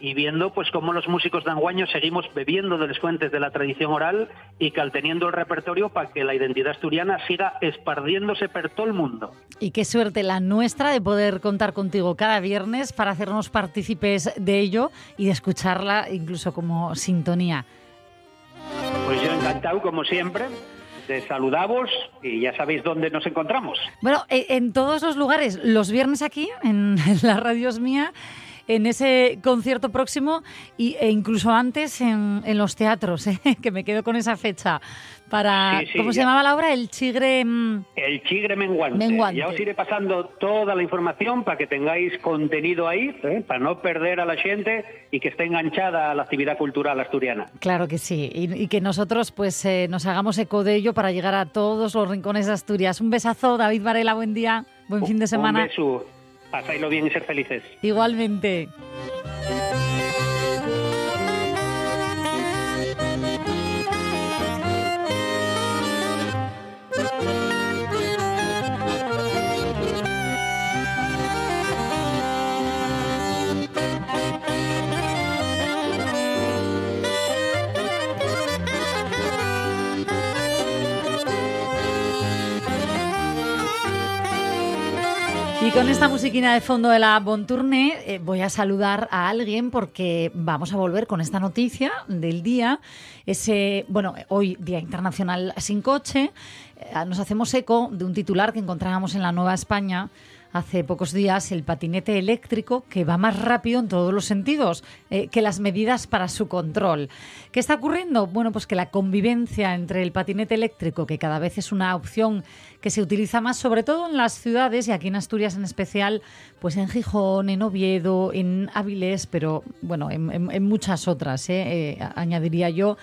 y viendo pues cómo los músicos de Anguaño seguimos bebiendo de las fuentes de la tradición oral y calteniendo el repertorio para que la identidad asturiana siga esparciéndose por todo el mundo. Y qué suerte la nuestra de poder contar contigo cada viernes para hacernos partícipes de ello y de escucharla incluso como sintonía. Pues yo encantado, como siempre, de saludaros y ya sabéis dónde nos encontramos. Bueno, eh, en todos los lugares, los viernes aquí, en *laughs* la Radios Mía, en ese concierto próximo y, e incluso antes en, en los teatros, ¿eh? *laughs* que me quedo con esa fecha. Para, Sí, sí, ¿Cómo se llamaba la obra? El Chigre... mm, El Chigre Menguante. Menguante. Ya os iré pasando toda la información para que tengáis contenido ahí, ¿eh? para no perder a la gente y que esté enganchada a la actividad cultural asturiana. Claro que sí, y, y que nosotros pues eh, nos hagamos eco de ello para llegar a todos los rincones de Asturias. Un besazo, David Varela, buen día, buen fin de semana. Un beso. Pasáislo bien y ser felices. Igualmente. Y con esta musiquina de fondo de la Bon Tourné eh, voy a saludar a alguien porque vamos a volver con esta noticia del día. Ese, bueno, hoy Día Internacional sin coche. Eh, nos hacemos eco de un titular que encontrábamos en la Nueva España hace pocos días, el patinete eléctrico que va más rápido en todos los sentidos eh, que las medidas para su control. ¿Qué está ocurriendo? Bueno, pues que la convivencia entre el patinete eléctrico, que cada vez es una opción que se utiliza más, sobre todo en las ciudades y aquí en Asturias en especial, pues en Gijón, en Oviedo, en Áviles, pero bueno, en, en- en muchas otras, eh, eh, añadiría yo.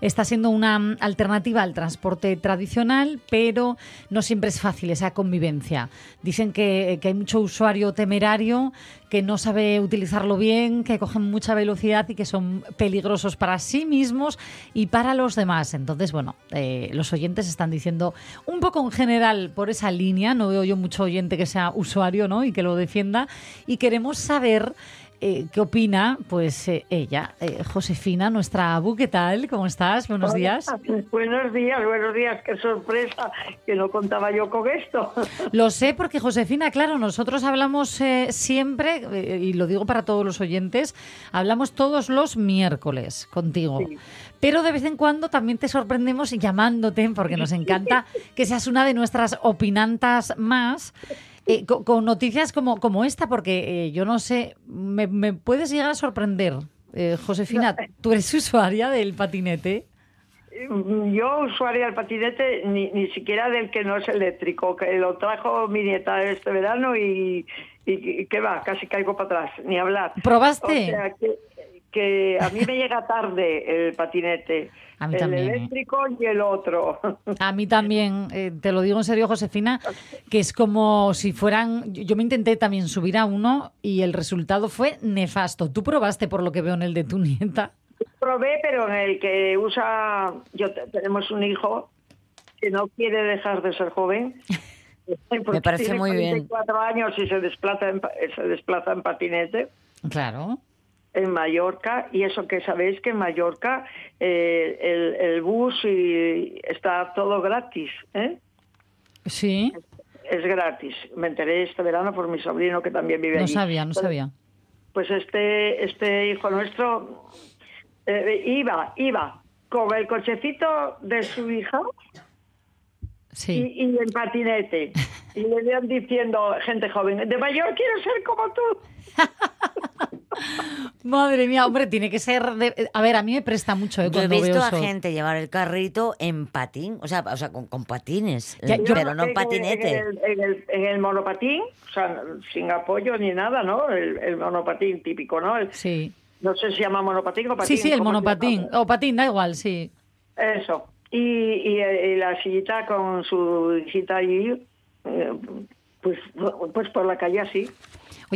Está siendo una alternativa al transporte tradicional, pero no siempre es fácil esa convivencia. Dicen que, que hay mucho usuario temerario que no sabe utilizarlo bien, que cogen mucha velocidad y que son peligrosos para sí mismos y para los demás. Entonces, bueno, eh, los oyentes están diciendo un poco en general por esa línea, no veo yo mucho oyente que sea usuario ¿no? y que lo defienda, y queremos saber eh, qué opina pues eh, ella, eh, Josefina, nuestra Abu, ¿qué tal? ¿Cómo estás? Buenos Hola. días. Buenos días, buenos días. Qué sorpresa que no contaba yo con esto. *laughs* Lo sé porque, Josefina, claro, nosotros hablamos siempre, y lo digo para todos los oyentes, hablamos todos los miércoles contigo. Pero de vez en cuando también te sorprendemos llamándote, porque nos encanta que seas una de nuestras opinantas más. Eh, co- con, noticias como, como esta, porque eh, yo no sé, me, me puedes llegar a sorprender. Eh, Josefina, ¿tú eres usuaria del patinete? mm, yo usuaria del patinete ni, ni siquiera del que no es eléctrico, que lo trajo mi nieta este verano y, y, y que va, casi caigo para atrás, ni hablar. ¿Probaste? O sea, que, que a mí me llega tarde el patinete. A mí el también, ¿eh? eléctrico y el otro. A mí también, eh, te lo digo en serio, Josefina, que es como si fueran. Yo me intenté también subir a uno y el resultado fue nefasto. ¿Tú probaste por lo que veo en el de tu nieta? Probé, pero en el que usa, yo te- tenemos un hijo que no quiere dejar de ser joven. *laughs* porque parece tiene muy bien. 44 años y se desplaza en, se desplaza en patinete Claro. En Mallorca y eso que sabéis que en Mallorca eh, el, el bus y está todo gratis, ¿eh? Sí, Es gratis. Me enteré este verano por mi sobrino que también vive no allí. sabía, no Pues- sabía. Pues este, este hijo nuestro eh, iba, iba con el cochecito de su hija Sí. y, y en patinete. Y le iban diciendo gente joven, de mayor quiero ser como tú. *laughs* Madre mía, hombre, tiene que ser. de- A ver, a mí me presta mucho, ¿eh? Yo he visto veo a gente llevar el carrito en patín, o sea, o sea con, con patines, Ya, yo- pero no en patinete. En el, en el- en el monopatín, o sea, sin apoyo ni nada, ¿no? El, el monopatín típico, ¿no? Sí. no sé si se llama monopatín o patín. Sí, sí, el ¿cómo se monopatín. O patín, da igual, sí. Eso. Y, y, y la sillita con su hijita ahí, eh, pues, pues por la calle así.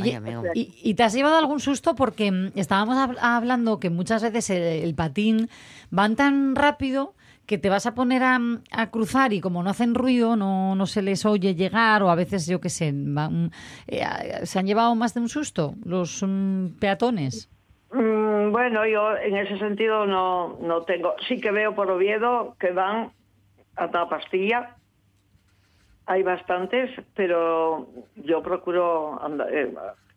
Oye, ¿y, y te has llevado algún susto? Porque mm, estábamos hab- hablando que muchas veces el, el patín van tan rápido que te vas a poner a, a cruzar y como no hacen ruido, no, no se les oye llegar o a veces, yo qué sé, van- eh, se han llevado más de un susto los mm, peatones. Mm, bueno, yo en ese sentido no, no tengo. Sí que veo por Oviedo que van a toda pastilla. Hay bastantes, pero yo procuro andar. eh,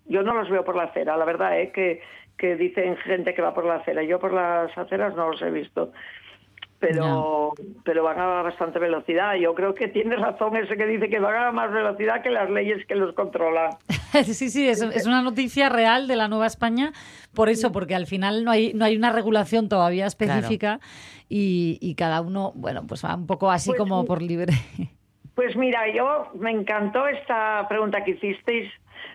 yo no los veo por la acera, la verdad, ¿eh? que, que dicen gente que va por la acera. Yo por las aceras no los he visto. Pero, pero van a bastante velocidad. Yo creo que tiene razón ese que dice que van a más velocidad que las leyes que los controlan. *laughs* sí, sí, es, es una noticia real de la Nueva España, por eso, porque al final no hay, no hay una regulación todavía específica y, y cada uno, bueno, pues va un poco así Pues como por libre. *laughs* Pues mira, yo me encantó esta pregunta que hicisteis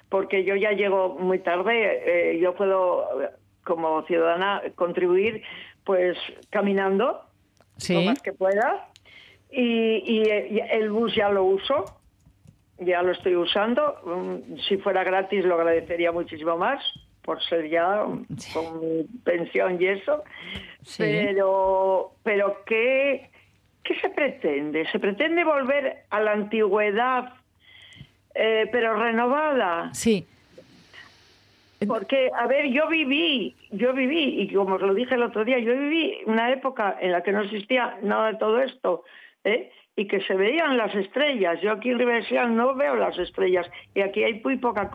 porque yo ya llego muy tarde. eh, yo puedo, eh, como ciudadana, contribuir pues caminando Sí. lo más que pueda. Y, y, y el bus ya lo uso, ya lo estoy usando. Mm, Si fuera gratis lo agradecería muchísimo más por ser ya con mi pensión y eso. Sí. Pero, pero ¿qué, ¿qué se pretende? ¿Se pretende volver a la antigüedad, eh, pero renovada? Sí. Porque, a ver, yo viví, yo viví, y como os lo dije el otro día, yo viví una época en la que no existía nada de todo esto, ¿eh? y que se veían las estrellas. Yo aquí en Ribera no veo las estrellas, y aquí hay muy poca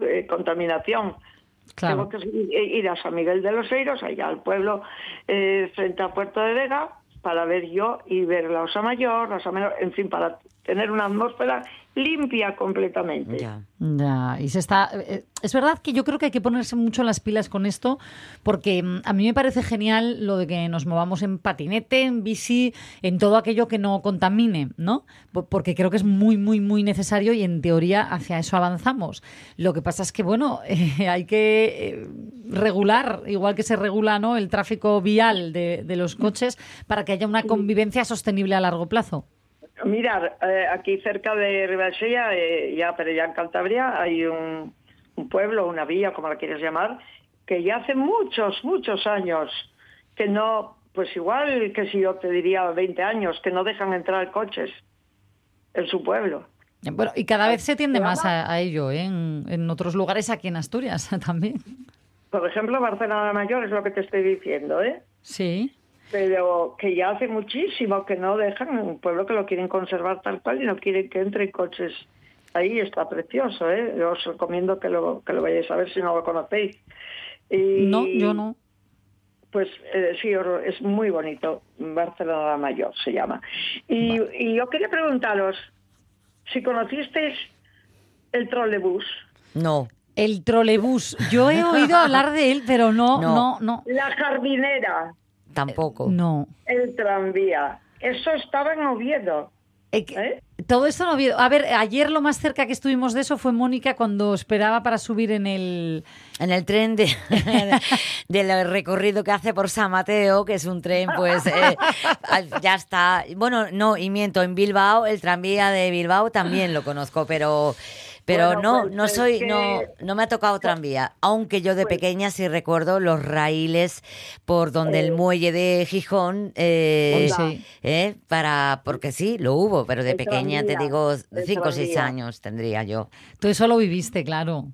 eh, contaminación. Claro. Tengo que ir- ir a San Miguel de los Eiros, allá al pueblo eh, frente a Puerto de Vega, para ver yo y ver la Osa Mayor, la Osa Menor, en fin, para tener una atmósfera limpia completamente. Ya, y se está. eh, Es verdad que yo creo que hay que ponerse mucho las pilas con esto, porque mm, a mí me parece genial lo de que nos movamos en patinete, en bici, en todo aquello que no contamine, ¿no? Po- Porque creo que es muy, muy, muy necesario y en teoría hacia eso avanzamos. Lo que pasa es que, bueno, *laughs* eh, hay que eh, regular, igual que se regula ¿no? el tráfico vial de, de los coches, para que haya una convivencia sostenible a largo plazo. Mirar, eh, aquí cerca de Ribadesella, eh, ya, pero ya en Cantabria, hay un, un pueblo, una vía, como la quieres llamar, que ya hace muchos, muchos años que no, pues igual que si yo te diría 20 años, que no dejan entrar coches en su pueblo. Bueno, y cada vez se tiende más a, a ello ¿eh? en, en otros lugares aquí en Asturias *laughs* también. Por ejemplo, Barcelona Mayor es lo que te estoy diciendo, ¿eh? Sí. Pero que ya hace muchísimo que no dejan un pueblo que lo quieren conservar tal cual y no quieren que entren coches. Ahí está precioso, ¿eh? Yo os recomiendo que lo, que lo vayáis a ver si no lo conocéis. Y, No, yo no. Pues eh, sí, es muy bonito. Barcelona Mayor se llama. Y, y yo quería preguntaros si conocisteis el trolebús. No. El trolebús. Yo he oído hablar de él, pero no, *laughs* no, No. no. La jardinera. Tampoco. No. El tranvía. Eso estaba en Oviedo. ¿Eh? Todo esto no vi- A ver, ayer lo más cerca que estuvimos de eso fue Mónica cuando esperaba para subir en el. En el tren de, *laughs* del recorrido que hace por San Mateo, que es un tren, pues eh, ya está. Bueno, no, y miento, en Bilbao, el tranvía de Bilbao también lo conozco, pero pero Bueno, no, pues no soy, que- no, no me ha tocado tranvía. Aunque yo de Pues- pequeña sí recuerdo los raíles por donde el Eh, muelle de Gijón, eh, Sí. eh, para, porque sí, lo hubo, pero de pequeña te digo, cinco o seis años tendría yo. Tú eso lo viviste, claro.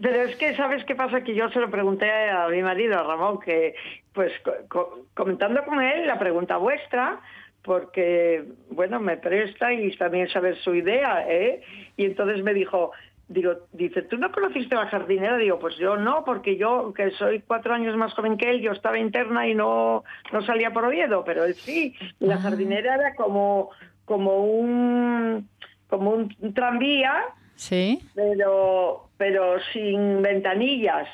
Pero es que, ¿sabes qué pasa? Que yo se lo pregunté a mi marido, a Ramón, que, pues, co- co- comentando con él la pregunta vuestra, porque, bueno, me presta y también saber su idea, ¿eh? Y entonces me dijo, digo, dice, ¿tú no conociste a la jardinera? Digo, pues yo no, porque yo, que soy cuatro años más joven que él, yo estaba interna y no, no salía por Oviedo, pero él sí. Y la jardinera era como, como un, como un tranvía, Sí. pero pero sin ventanillas.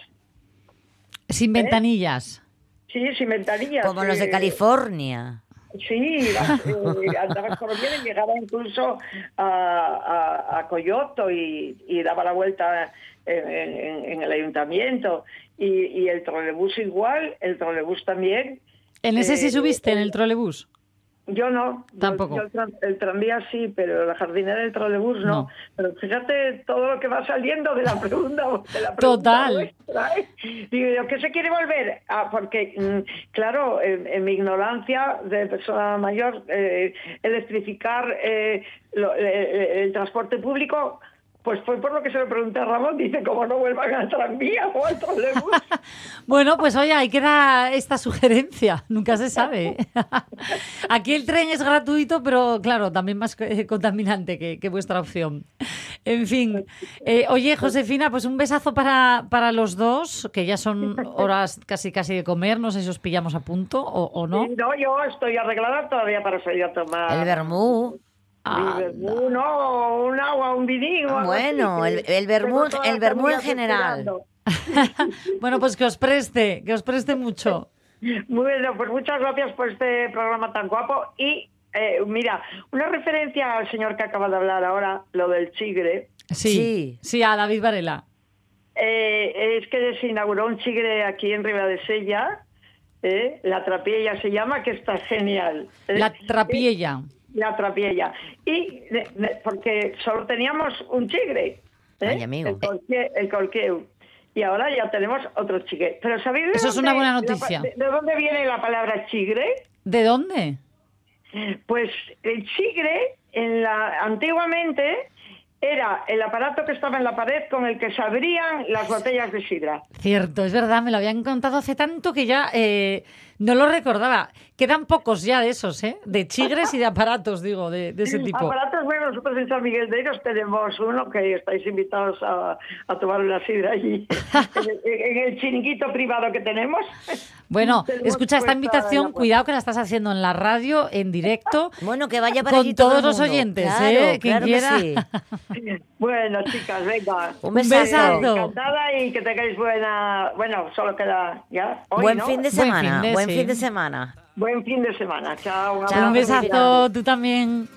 Sin ventanillas. Sí, sin ventanillas. Como los de eh, California. Sí, las, *laughs* eh, andabas por bien y llegaba incluso a, a, a Coyoto y, y daba la vuelta en, en- en el ayuntamiento. Y, y el trolebús igual, el trolebús también. ¿En ese sí Eh, subiste, en el trolebús? Yo no. Tampoco. yo el, tran- el tranvía sí, pero la jardinera del trolebús no. No. Pero fíjate todo lo que va saliendo de la *laughs* pregunta. De la pregunta Total. vuestra, ¿eh? Digo yo, ¿qué se quiere volver? Ah, porque, mm, claro, en, en mi ignorancia de persona mayor, eh, electrificar eh, lo- eh, el transporte público... Pues fue por lo que se lo pregunté a Ramón, dice, como no vuelvan al tranvía o al trolebús. Bueno, pues oye, ahí queda esta sugerencia, nunca se sabe. *laughs* Aquí el tren es gratuito, pero claro, también más eh, contaminante que, que vuestra opción. En fin, eh, oye, Josefina, pues un besazo para, para los dos, que ya son horas casi casi de comer, no sé si os pillamos a punto o, o no. Sí, no, yo estoy arreglada todavía para salir a tomar... El vermú. Ah, vermú, no, un agua, un vinillo. algo Bueno, el- el vermú- el vermú en general. *laughs* Bueno, pues que os preste, que os preste mucho. *laughs* Muy bien, pues muchas gracias por este programa tan guapo. Y eh, mira, una referencia al señor que acaba de hablar ahora, lo del chigre. Sí, Sí. sí, a David Varela. Eh, es que se inauguró un chigre aquí en Riva de Sella, eh, la trapiella se llama, que está genial. La trapiella. La trapiella. Y de- de- porque solo teníamos un chigre. ¿eh? Ay, amigo. El, colque- el colqueu. Y ahora ya tenemos otro chigre. Pero ¿sabéis de Eso es dónde- una buena noticia. de, de dónde viene la palabra chigre? ¿De dónde? Pues el chigre, en la, antiguamente, era el aparato que estaba en la pared con el que se abrían las botellas de sidra. Cierto, es verdad, me lo habían contado hace tanto que ya eh, no lo recordaba. Quedan pocos ya de esos, ¿eh? De chigres y de aparatos, digo, de, de ese tipo. Aparatos, bueno, nosotros en San Miguel de Ellos tenemos uno que estáis invitados a, a tomar una sidra allí, *laughs* en, el, en el chiringuito privado que tenemos. Bueno, *laughs* Tenemos escucha esta invitación, cuidado que la estás haciendo en la radio, en directo, Bueno, que vaya para con allí todo todos el los oyentes, Claro, ¿eh? Quien claro quiera. sí. *laughs* Bueno, chicas, venga. Un besazo. Encantada y que tengáis buena... Bueno, solo queda ya hoy, Buen ¿no? fin de Buen semana. fin de, buen sí. Fin de semana. Buen fin de semana. Chao. un Chao, Un besazo, tú también.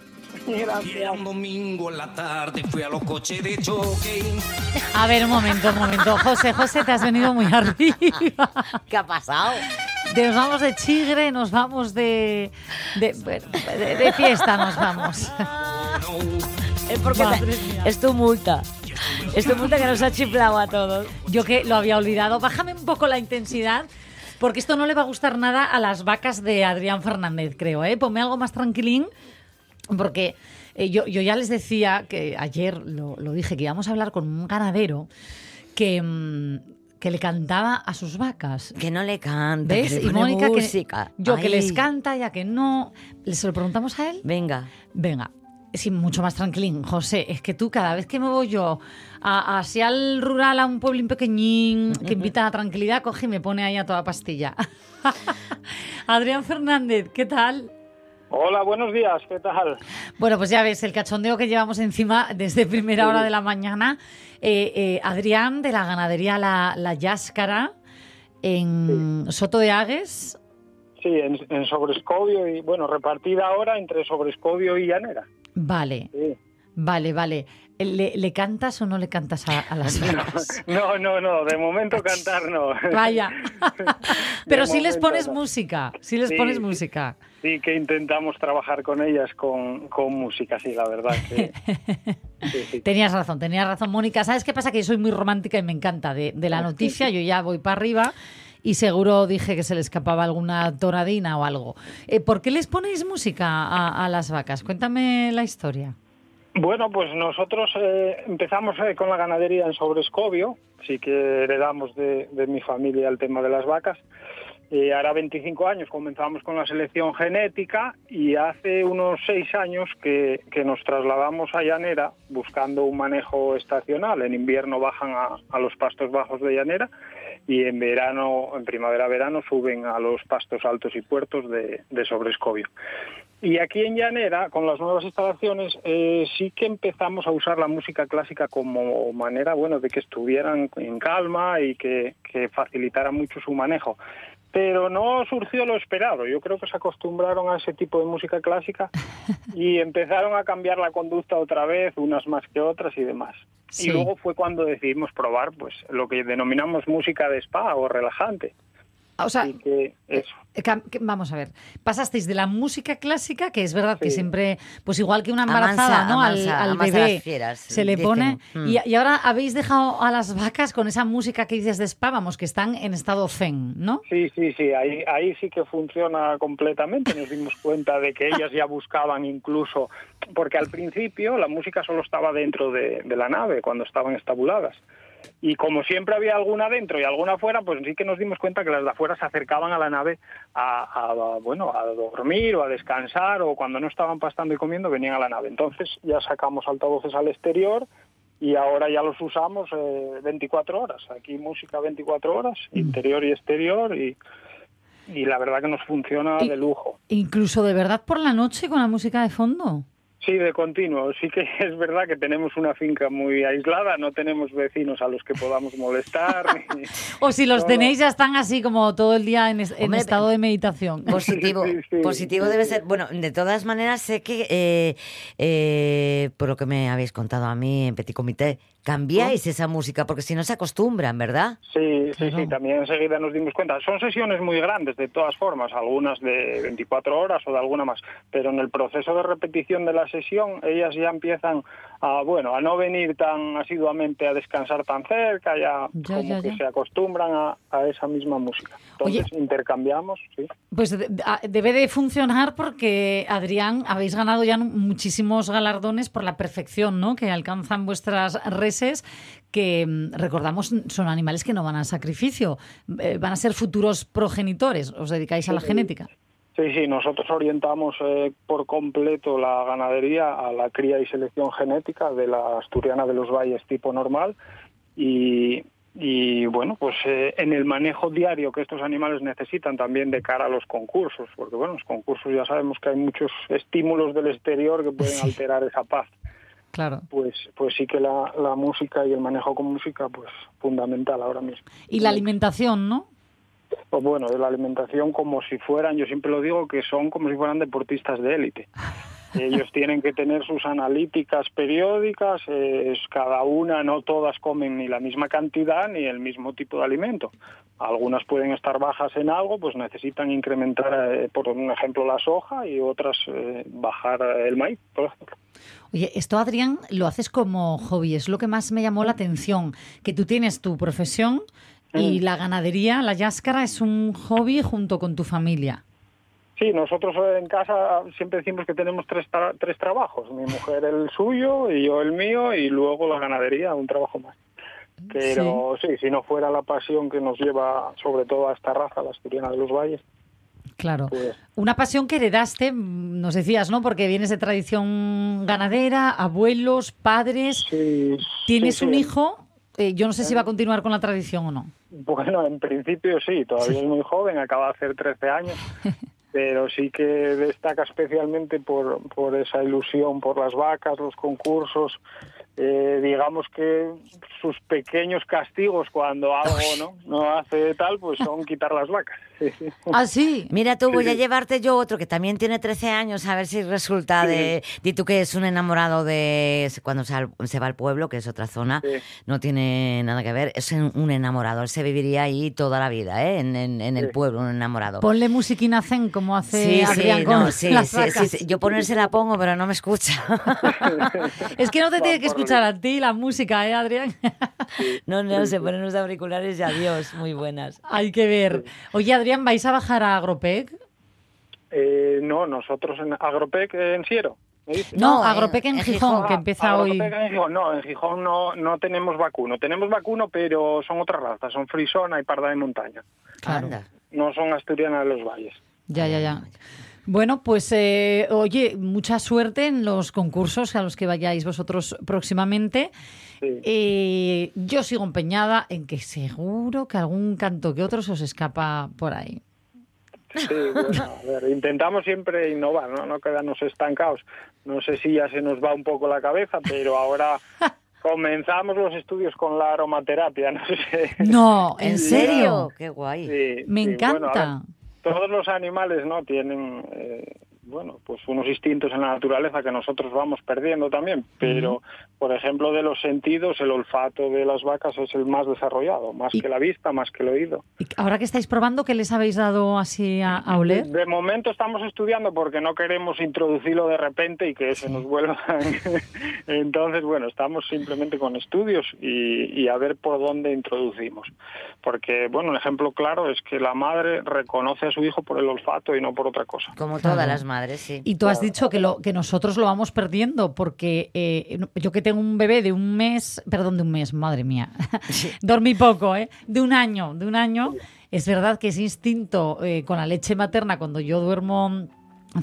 era un domingo en la tarde fui a los coches de choque. A ver, un momento, un momento. José, José, te has venido muy arriba. ¿Qué ha pasado? Nos vamos de chigre, nos vamos de, de, bueno, de- de fiesta, nos vamos. Es porque mía. es tu multa. Es tu multa que nos ha chiflado a todos. Yo que lo había olvidado. Bájame un poco la intensidad, porque esto no le va a gustar nada a las vacas de Adrián Fernández, creo. ¿eh? Ponme algo más tranquilín, porque eh, yo, yo ya les decía que ayer lo, lo dije, que íbamos a hablar con un ganadero que, mm, que le cantaba a sus vacas. Que no le canta, ¿Ves? que le y Mónica, que música. yo que les canta, ya que no. ¿Se lo preguntamos a él? Venga. Venga, sí, mucho más tranquilín. José, es que tú cada vez que me voy yo a, así al rural, a un pueblín pequeñín que invita a la tranquilidad, coge y me pone ahí a toda pastilla. *laughs* Adrián Fernández, ¿qué tal? Hola, buenos días, ¿qué tal? Bueno, pues ya ves, el cachondeo que llevamos encima desde primera hora de la mañana. Eh, eh, Adrián, de la ganadería La, la Yáscara, en Soto de Agues. Sí, Sí, en, en Sobrescobio y, bueno, repartida ahora entre Sobrescobio y Llanera. Vale, Sí. vale, vale. ¿Le, le cantas o no le cantas a, a las *laughs* vacas? No, no, no, de momento cantar no. Vaya. *laughs* Pero De sí les pones no. música, sí les Sí, pones música. Sí, que intentamos trabajar con ellas con, con música, sí, la verdad que... *laughs* sí, sí. Tenías razón, tenías razón, Mónica. ¿Sabes qué pasa? Que yo soy muy romántica y me encanta de, de la noticia. Yo ya voy para arriba y seguro dije que se le escapaba alguna tonadina o algo. Eh, ¿Por qué les ponéis música a, las vacas? Cuéntame la historia. Bueno, pues nosotros eh, empezamos eh, con la ganadería en Sobrescobio, sí que heredamos de, de mi familia el tema de las vacas. Eh, ahora 25 años comenzamos con la selección genética y hace unos 6 años que, que nos trasladamos a Llanera buscando un manejo estacional. En invierno bajan a, a los pastos bajos de Llanera y en verano, en primavera-verano suben a los pastos altos y puertos de, de Sobrescobio. Y aquí en Llanera, con las nuevas instalaciones, eh, sí que empezamos a usar la música clásica como manera, bueno, de que estuvieran en calma y que, que facilitara mucho su manejo. Pero no surgió lo esperado. Yo creo que se acostumbraron a ese tipo de música clásica *laughs* y empezaron a cambiar la conducta otra vez, unas más que otras y demás. Sí. Y luego fue cuando decidimos probar, pues, lo que denominamos música de spa o relajante. O sea, Y que eso. Eh, que- Vamos a ver, pasasteis de la música clásica, que es verdad que siempre, pues igual que una Amansa- embarazada, ¿no? Al- amansa- al, bebé fieras, se le dicen. pone. Mm. Y, y ahora habéis dejado a las vacas con esa música que dices de spa, vamos, que están en estado zen, ¿no? Sí, sí, sí, ahí, ahí sí que funciona completamente. Nos dimos cuenta de que ellas ya buscaban incluso, porque al principio la música solo estaba dentro de, de la nave, cuando estaban estabuladas. Y como siempre había alguna dentro y alguna afuera, pues sí que nos dimos cuenta que las de afuera se acercaban a la nave a, a, bueno, a dormir o a descansar o cuando no estaban pastando y comiendo venían a la nave. Entonces ya sacamos altavoces al exterior y ahora ya los usamos eh, 24 horas. Aquí música 24 horas, interior y exterior y, y la verdad que nos funciona de lujo. Incluso de verdad por la noche con la música de fondo. Sí, de continuo. Sí que *laughs* es verdad que tenemos una finca muy aislada, no tenemos vecinos a los que podamos molestar. ni- *laughs* O si los No, tenéis ya están así como todo el día en, es- en Hombre, estado de meditación. *laughs* Positivo, Sí, sí, positivo sí, debe sí. ser. Bueno, de todas maneras sé que, eh, eh, por lo que me habéis contado a mí en Petit Comité, cambiáis esa música porque si no se acostumbran, ¿verdad? Sí, sí, Claro. sí, también enseguida nos dimos cuenta. Son sesiones muy grandes, de todas formas, algunas de 24 horas o de alguna más, pero en el proceso de repetición de la sesión, ellas ya empiezan a, bueno, a no venir tan asiduamente a descansar tan cerca, ya, Ya, como ya, que se acostumbran a, a esa misma música. Entonces Oye. intercambiamos, sí. Pues de- de- a- debe de funcionar porque, Adrián, habéis ganado ya muchísimos galardones por la perfección ¿no? que alcanzan vuestras reses, que mm, recordamos son animales que no van al sacrificio, eh, van a ser futuros progenitores, os dedicáis a la Sí. genética. Sí, sí, nosotros orientamos eh, por completo la ganadería a la cría y selección genética de la asturiana de los valles tipo normal y, y bueno, pues eh, en el manejo diario que estos animales necesitan también de cara a los concursos, porque bueno, los concursos ya sabemos que hay muchos estímulos del exterior que pueden Sí. alterar esa paz. Claro. Pues, pues sí que la, la música y el manejo con música, pues fundamental ahora mismo. Y la alimentación, ¿no? Pues bueno, de la alimentación como si fueran, yo siempre lo digo, que son como si fueran deportistas de élite. *laughs* Ellos tienen que tener sus analíticas periódicas, eh, es cada una, no todas comen ni la misma cantidad ni el mismo tipo de alimento. Algunas pueden estar bajas en algo, pues necesitan incrementar, eh, por un ejemplo, la soja y otras eh, bajar el maíz, por ejemplo. Oye, esto, Adrián, lo haces como hobby, es lo que más me llamó la atención, que tú tienes tu profesión y Mm. la ganadería, la yáscara, es un hobby junto con tu familia. Sí, nosotros eh, en casa siempre decimos que tenemos tres, tra- tres trabajos. Mi mujer el suyo y yo el mío y luego la ganadería, un trabajo más. Pero sí. si no fuera la pasión que nos lleva sobre todo a esta raza, la asturiana de los valles, Claro. pues Una pasión que heredaste, nos decías, ¿no? Porque vienes de tradición ganadera, abuelos, padres. sí. Tienes sí, un hijo. Eh, yo no sé si va a continuar con la tradición o no. Bueno, en principio sí, todavía es muy joven, acaba de hacer 13 años, *laughs* pero sí que destaca especialmente por, por esa ilusión por las vacas, los concursos eh, digamos que sus pequeños castigos cuando algo no, no hace tal, pues son quitar las vacas. *laughs* Ah, sí. Mira, tú voy Sí, a llevarte yo otro que también tiene 13 años, a ver si resulta de... Di tú que es un enamorado de... Cuando se, va al pueblo, que es otra zona, no tiene nada que ver, es un enamorado. Él se viviría ahí toda la vida, ¿eh? En, en- en el pueblo, un enamorado. Ponle musiquina zen como hace Sí, Adrián sí, con no, sí, las sí, vacas. sí, sí. Yo ponerse la pongo, pero no me escucha. *laughs* *laughs* Es que no te tiene que escuchar a ti la música, ¿eh, Adrián? *laughs* No, no, se ponen los auriculares y adiós, muy buenas. Hay que ver. Oye, Adrián, ¿vais a bajar a Agropec? Eh, no, nosotros en Agropec eh, en Siero. No, Agropec en Gijón, que empieza hoy. Agropec en Gijón, no, en Gijón no, no tenemos vacuno. Tenemos vacuno, pero son otras razas, son frisona y parda de montaña. Claro. No son asturianas de los valles. Ya, ya, ya. Bueno, pues eh, oye, mucha suerte en los concursos a los que vayáis vosotros próximamente. Eh, yo sigo empeñada en que seguro que algún canto que otro se os escapa por ahí. Sí, bueno, a ver, intentamos siempre innovar, ¿no? no quedarnos estancados. No sé si ya se nos va un poco la cabeza, pero ahora *laughs* comenzamos los estudios con la aromaterapia. No, sé. No, ¿en Sí, serio? Qué guay. Sí, Me sí, bueno, encanta. Todos los animales no tienen eh, bueno pues unos instintos en la naturaleza que nosotros vamos perdiendo también pero por ejemplo de los sentidos el olfato de las vacas es el más desarrollado más que la vista más que el oído. Ahora que estáis probando, ¿qué les habéis dado así a, a oler? de momento estamos estudiando porque no queremos introducirlo de repente y que se nos vuelva *laughs* entonces bueno estamos simplemente con estudios y, y a ver por dónde introducimos. Porque bueno un ejemplo claro es que la madre reconoce a su hijo por el olfato y no por otra cosa. Como todas las madres, sí. Y tú has dicho que, lo, que nosotros lo vamos perdiendo, porque eh, yo que tengo un bebé de un mes, perdón, de un mes, madre mía, *laughs* dormí poco, ¿eh? De un año, de un año, es verdad que ese instinto eh, con la leche materna cuando yo duermo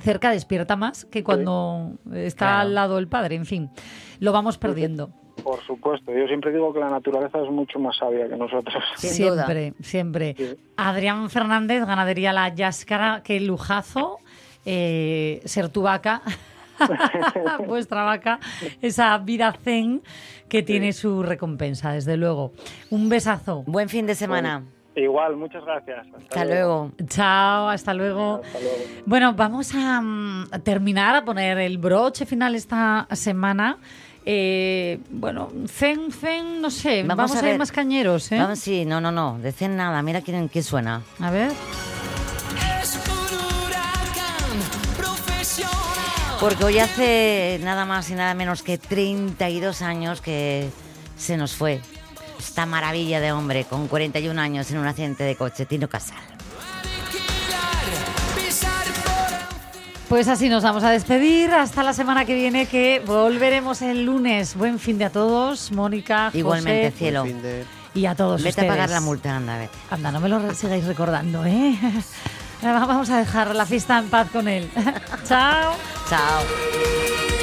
cerca despierta más que cuando está Claro. al lado el padre, en fin, lo vamos perdiendo. Por supuesto, yo siempre digo que la naturaleza es mucho más sabia que nosotros. siempre, siempre. Adrián Fernández, Ganadería La Yáscara, qué lujazo eh, ser tu vaca, *laughs* *laughs* vuestra vaca, esa vida zen que tiene su recompensa, desde luego. Un besazo. Buen fin de semana. Igual, muchas gracias. Hasta luego. Chao, hasta luego. Hasta luego. Bueno, vamos a mm, terminar, a poner el broche final esta semana. Eh, bueno, zen, zen, no sé, vamos, a, ir ver. más cañeros, ¿eh? Vamos, sí, no, no, no, de zen nada, mira quién, quién suena. A ver. Porque hoy hace nada más y nada menos que 32 años que se nos fue esta maravilla de hombre con 41 años en un accidente de coche, Tino Casal. Pues así nos vamos a despedir. Hasta la semana que viene, que volveremos el lunes. Buen fin de a todos, Mónica. José, Igualmente, cielo. Y a todos Vete ustedes. a pagar la multa, anda, vete. Anda, no me lo sigáis recordando, ¿eh? Vamos a dejar la fiesta en paz con él. *laughs* Chao. Chao.